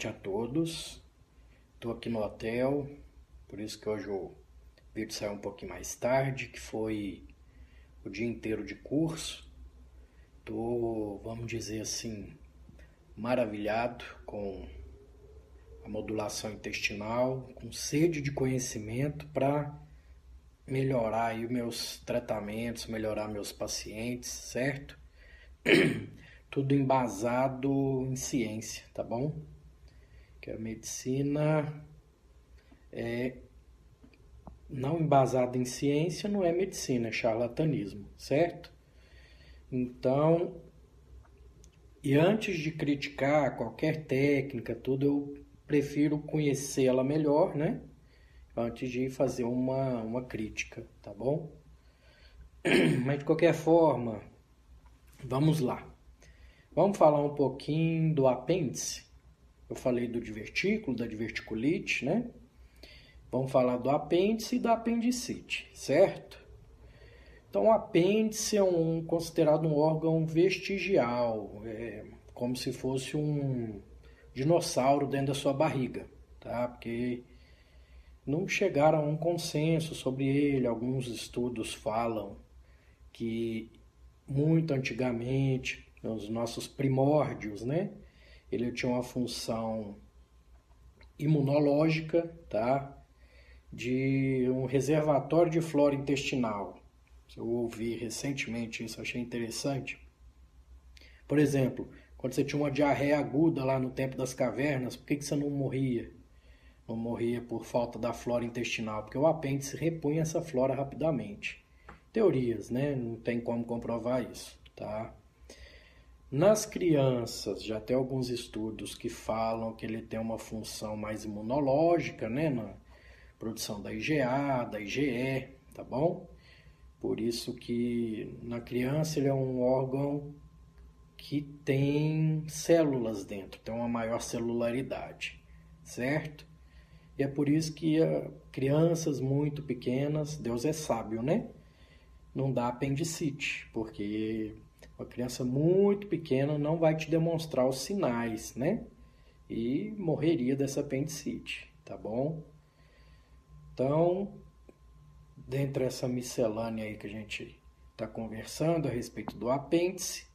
Noite a todos. Estou aqui no hotel, por isso que hoje o vídeo saiu um pouquinho mais tarde, que foi o dia inteiro de curso. Estou, vamos dizer assim, maravilhado com a modulação intestinal, com sede de conhecimento para melhorar aí meus tratamentos, melhorar meus pacientes, certo? Tudo embasado em ciência, tá bom? Que a medicina é não embasada em ciência não é medicina, é charlatanismo, certo? Então, e antes de criticar qualquer técnica, tudo, eu prefiro conhecê-la melhor, né? Antes de fazer uma, uma crítica, tá bom? Mas de qualquer forma, vamos lá. Vamos falar um pouquinho do apêndice. Eu falei do divertículo, da diverticulite, né? Vamos falar do apêndice e da apendicite, certo? Então, o apêndice é um, considerado um órgão vestigial, é como se fosse um dinossauro dentro da sua barriga, tá? Porque não chegaram a um consenso sobre ele. Alguns estudos falam que muito antigamente, nos nossos primórdios, né? Ele tinha uma função imunológica, tá? De um reservatório de flora intestinal. Eu ouvi recentemente isso, achei interessante. Por exemplo, quando você tinha uma diarreia aguda lá no tempo das cavernas, por que, que você não morria? Não morria por falta da flora intestinal, porque o apêndice repunha essa flora rapidamente. Teorias, né? Não tem como comprovar isso, tá? Nas crianças, já tem alguns estudos que falam que ele tem uma função mais imunológica, né? Na produção da IgA, da IgE, tá bom? Por isso que na criança ele é um órgão que tem células dentro, tem uma maior celularidade, certo? E é por isso que uh, crianças muito pequenas, Deus é sábio, né? Não dá apendicite, porque uma criança muito pequena não vai te demonstrar os sinais, né? E morreria dessa apendicite, tá bom? Então, dentre essa miscelânea aí que a gente está conversando a respeito do apêndice,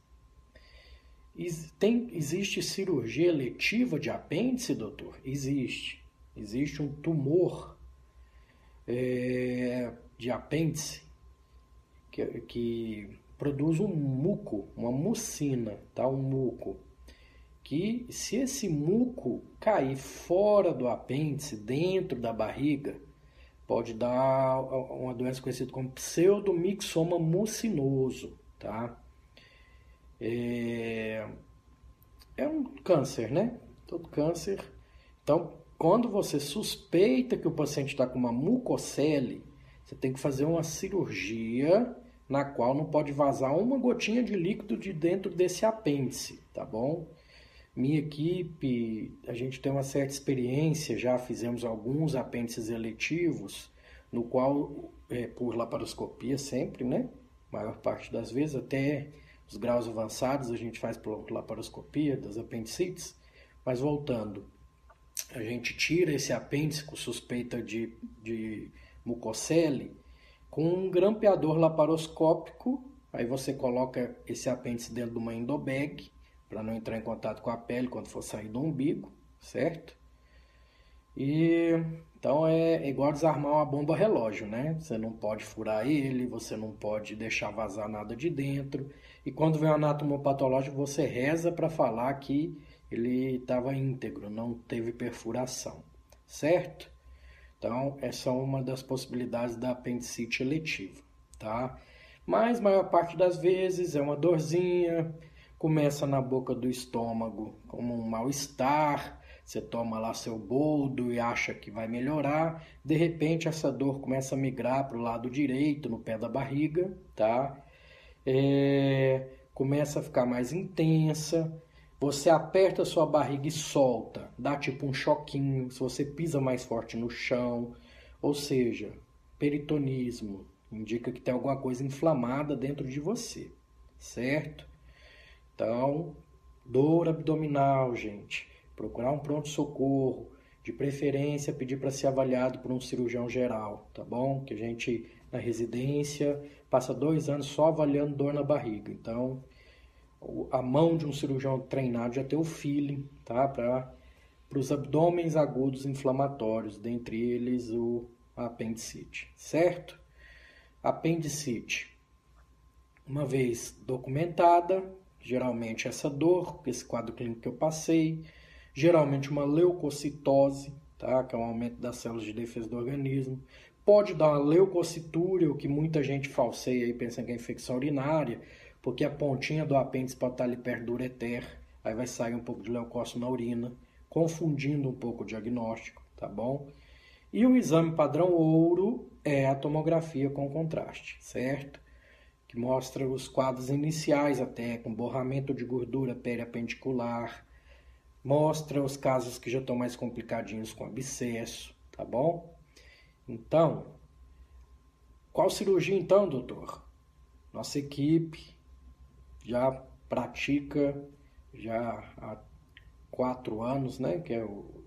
tem, existe cirurgia letiva de apêndice, doutor? Existe. Existe um tumor é, de apêndice que, que produz um muco, uma mucina, tá? Um muco. Que se esse muco cair fora do apêndice, dentro da barriga, pode dar uma doença conhecida como pseudomixoma mucinoso, tá? É, é um câncer, né? Todo câncer. Então, quando você suspeita que o paciente está com uma mucocele, você tem que fazer uma cirurgia na qual não pode vazar uma gotinha de líquido de dentro desse apêndice, tá bom? Minha equipe, a gente tem uma certa experiência, já fizemos alguns apêndices eletivos, no qual, é, por laparoscopia sempre, né? Maior parte das vezes, até os graus avançados a gente faz por laparoscopia das apendicites. Mas voltando, a gente tira esse apêndice com suspeita de, de mucocele com um grampeador laparoscópico. Aí você coloca esse apêndice dentro de uma endobag para não entrar em contato com a pele quando for sair do umbigo, certo? E então é igual desarmar uma bomba relógio, né? Você não pode furar ele, você não pode deixar vazar nada de dentro. E quando vem o anátomo patológico, você reza para falar que ele estava íntegro, não teve perfuração, certo? Então, essa é uma das possibilidades da apendicite eletiva, tá? Mas, maior parte das vezes, é uma dorzinha, começa na boca do estômago como um mal-estar, você toma lá seu boldo e acha que vai melhorar, de repente essa dor começa a migrar para o lado direito, no pé da barriga, tá? É, começa a ficar mais intensa, você aperta sua barriga e solta, dá tipo um choquinho, se você pisa mais forte no chão, ou seja, peritonismo, indica que tem alguma coisa inflamada dentro de você, certo? Então, dor abdominal, gente, procurar um pronto-socorro, de preferência pedir para ser avaliado por um cirurgião geral, tá bom? Que a gente, na residência, passa dois anos só avaliando dor na barriga. Então, a mão de um cirurgião treinado já tem o feeling, tá? Para os abdômenes agudos inflamatórios, dentre eles o apendicite, certo? Apendicite. Uma vez documentada, geralmente essa dor, esse quadro clínico que eu passei, geralmente uma leucocitose, tá? que é um aumento das células de defesa do organismo. Pode dar uma leucocitura, o que muita gente falseia e pensa que é infecção urinária, porque a pontinha do apêndice pode estar ali perto do ureter, aí vai sair um pouco de leucócito na urina, confundindo um pouco o diagnóstico, tá bom? E o exame padrão ouro é a tomografia com contraste, certo? Que mostra os quadros iniciais até, com borramento de gordura periapendicular, mostra os casos que já estão mais complicadinhos com abscesso, tá bom? Então, qual cirurgia então, doutor? Nossa equipe já pratica já quatro anos, né? Que é o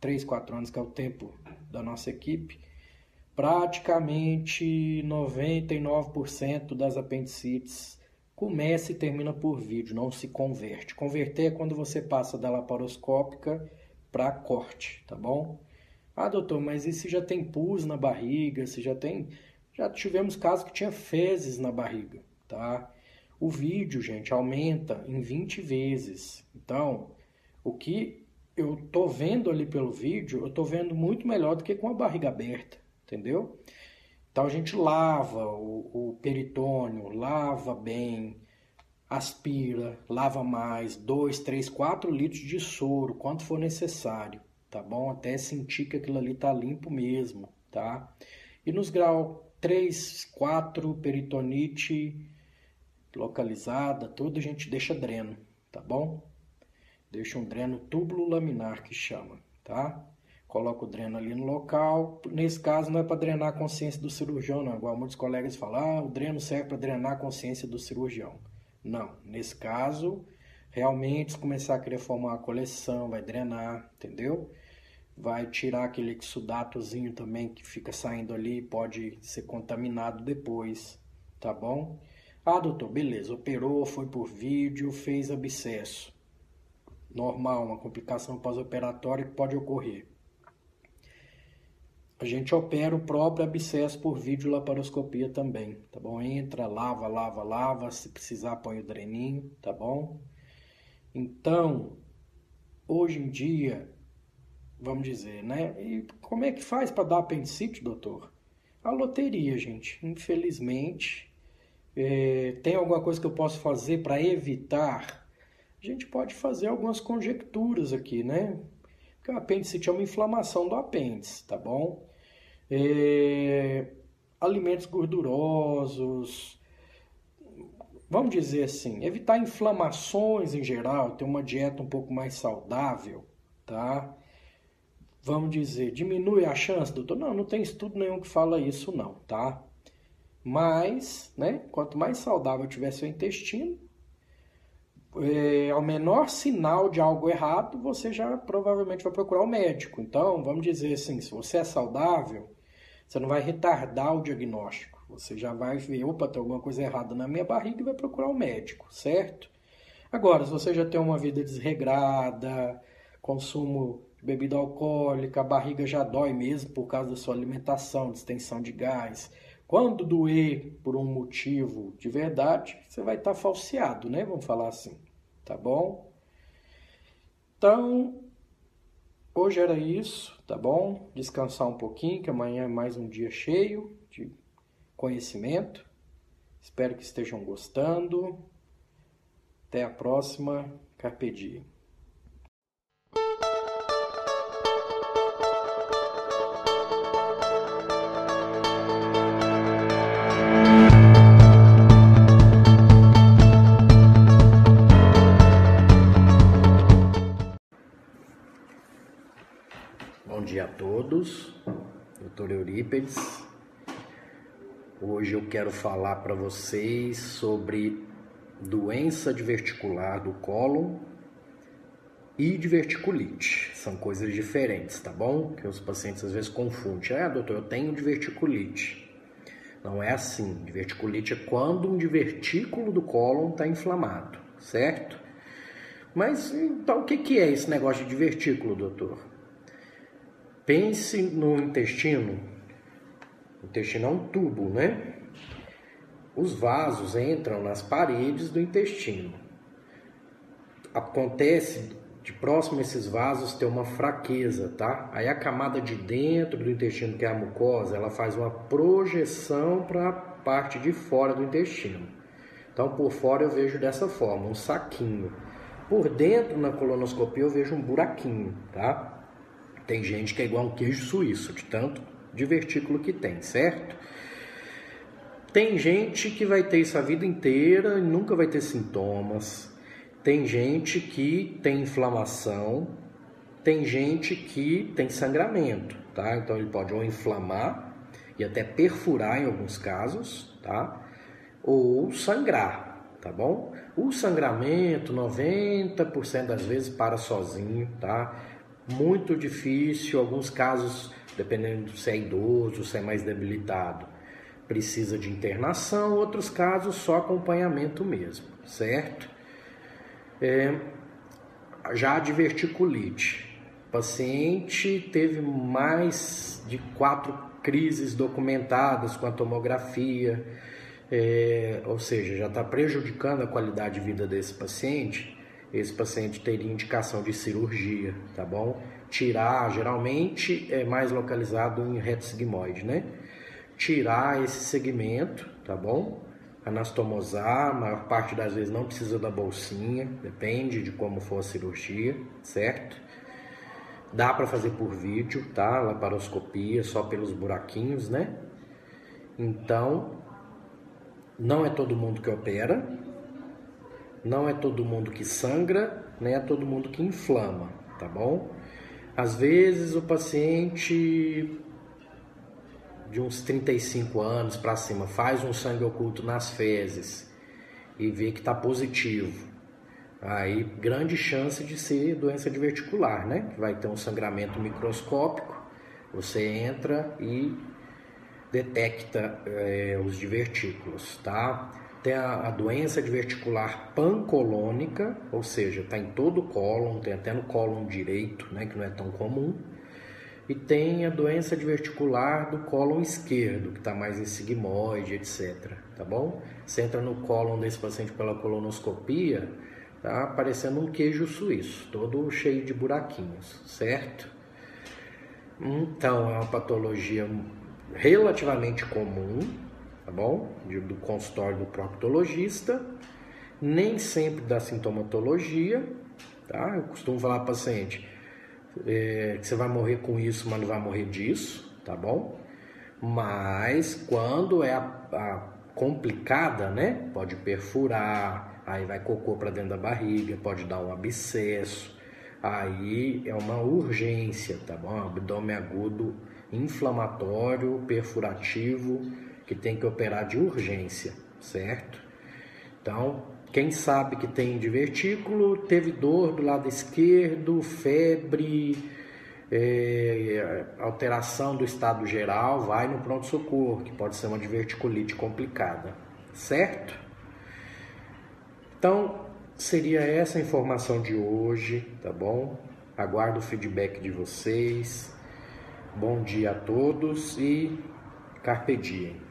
três, quatro anos que é o tempo da nossa equipe. Praticamente 99% das apendicites começa e termina por vídeo, não se converte. Converter é quando você passa da laparoscópica para corte, tá bom? Ah, doutor, mas e se já tem pus na barriga? Se já tem. Já tivemos casos que tinha fezes na barriga, tá? O vídeo, gente, aumenta em 20 vezes. Então, o que eu tô vendo ali pelo vídeo, eu tô vendo muito melhor do que com a barriga aberta, entendeu? Então a gente lava o, o peritônio, lava bem, aspira, lava mais, 2, 3, 4 litros de soro, quanto for necessário, tá bom? Até sentir que aquilo ali tá limpo mesmo, tá? E nos graus 3, 4, peritonite localizada, tudo a gente deixa dreno, tá bom? Deixa um dreno túbulo laminar que chama, tá? Coloca o dreno ali no local. Nesse caso não é para drenar a consciência do cirurgião, não. Igual muitos colegas falam, ah, o dreno serve para drenar a consciência do cirurgião. Não, nesse caso, realmente se começar a querer formar a coleção, vai drenar, entendeu? Vai tirar aquele exudatozinho também que fica saindo ali, pode ser contaminado depois, tá bom? Ah, doutor, beleza, operou, foi por vídeo, fez abscesso. Normal, uma complicação pós-operatória que pode ocorrer. A gente opera o próprio abscesso por vídeo laparoscopia também, tá bom? Entra, lava, lava, lava, se precisar põe o dreninho, tá bom? Então, hoje em dia, vamos dizer, né? E como é que faz para dar apendicite, doutor? A loteria, gente. Infelizmente, é, tem alguma coisa que eu posso fazer para evitar? A gente pode fazer algumas conjecturas aqui, né? Porque o apêndice é uma inflamação do apêndice, tá bom? É, alimentos gordurosos, vamos dizer assim, evitar inflamações em geral, ter uma dieta um pouco mais saudável, tá? Vamos dizer, diminui a chance, doutor? Não, não tem estudo nenhum que fala isso não, tá? Mas, né, quanto mais saudável tiver seu intestino, é, ao menor sinal de algo errado, você já provavelmente vai procurar o médico. Então, vamos dizer assim, se você é saudável, você não vai retardar o diagnóstico. Você já vai ver, opa, tem alguma coisa errada na minha barriga e vai procurar o médico, certo? Agora, se você já tem uma vida desregrada, consumo de bebida alcoólica, a barriga já dói mesmo por causa da sua alimentação, distensão de gás. Quando doer por um motivo de verdade, você vai estar falseado, né? Vamos falar assim, tá bom? Então, hoje era isso, tá bom? Descansar um pouquinho, que amanhã é mais um dia cheio de conhecimento. Espero que estejam gostando. Até a próxima. Carpe diem. Eurípedes. Hoje eu quero falar para vocês sobre doença diverticular do cólon e diverticulite. São coisas diferentes, tá bom? Que os pacientes às vezes confundem. Ah, doutor, eu tenho diverticulite. Não é assim. Diverticulite é quando um divertículo do cólon está inflamado, certo? Mas então o que é esse negócio de divertículo, doutor? Pense no intestino. Intestino é um tubo, né? Os vasos entram nas paredes do intestino. Acontece de próximo a esses vasos ter uma fraqueza, tá? Aí a camada de dentro do intestino, que é a mucosa, ela faz uma projeção para a parte de fora do intestino. Então, por fora eu vejo dessa forma, um saquinho. Por dentro, na colonoscopia, eu vejo um buraquinho, tá? Tem gente que é igual um queijo suíço, de tanto divertículo que tem, certo? Tem gente que vai ter isso a vida inteira e nunca vai ter sintomas. Tem gente que tem inflamação. Tem gente que tem sangramento, tá? Então ele pode ou inflamar e até perfurar em alguns casos, tá? Ou sangrar, tá bom? O sangramento, 90% das vezes para sozinho, tá? Muito difícil, alguns casos, dependendo se é idoso, se é mais debilitado, precisa de internação, outros casos só acompanhamento mesmo, certo? É, já a diverticulite, o paciente teve mais de quatro crises documentadas com a tomografia, é, ou seja, já está prejudicando a qualidade de vida desse paciente, esse paciente teria indicação de cirurgia, tá bom? Tirar, geralmente é mais localizado em reto sigmoide, né? Tirar esse segmento, tá bom? Anastomosar, a maior parte das vezes não precisa da bolsinha, depende de como for a cirurgia, certo? Dá para fazer por vídeo, tá? Laparoscopia, só pelos buraquinhos, né? Então, não é todo mundo que opera, não é todo mundo que sangra, nem é todo mundo que inflama, tá bom? Às vezes o paciente de uns 35 anos para cima faz um sangue oculto nas fezes e vê que está positivo. Aí, grande chance de ser doença diverticular, né? Vai ter um sangramento microscópico. Você entra e detecta é, os divertículos, tá? A, a doença diverticular pancolônica, ou seja, está em todo o cólon, tem até no cólon direito, né, que não é tão comum. E tem a doença diverticular do cólon esquerdo, que está mais em sigmoide, etc. Tá bom? Você entra no cólon desse paciente pela colonoscopia, tá aparecendo um queijo suíço, todo cheio de buraquinhos, certo? Então, é uma patologia relativamente comum, bom? Do consultório do proctologista, nem sempre da sintomatologia, tá? Eu costumo falar para paciente é, que você vai morrer com isso, mas não vai morrer disso, tá bom? Mas quando é a, a complicada, né? Pode perfurar, aí vai cocô para dentro da barriga, pode dar um abscesso, aí é uma urgência, tá bom? Abdômen agudo inflamatório, perfurativo, que tem que operar de urgência, certo? Então, quem sabe que tem divertículo, teve dor do lado esquerdo, febre, é, alteração do estado geral, vai no pronto-socorro, que pode ser uma diverticulite complicada, certo? Então, seria essa a informação de hoje, tá bom? Aguardo o feedback de vocês. Bom dia a todos e carpe diem.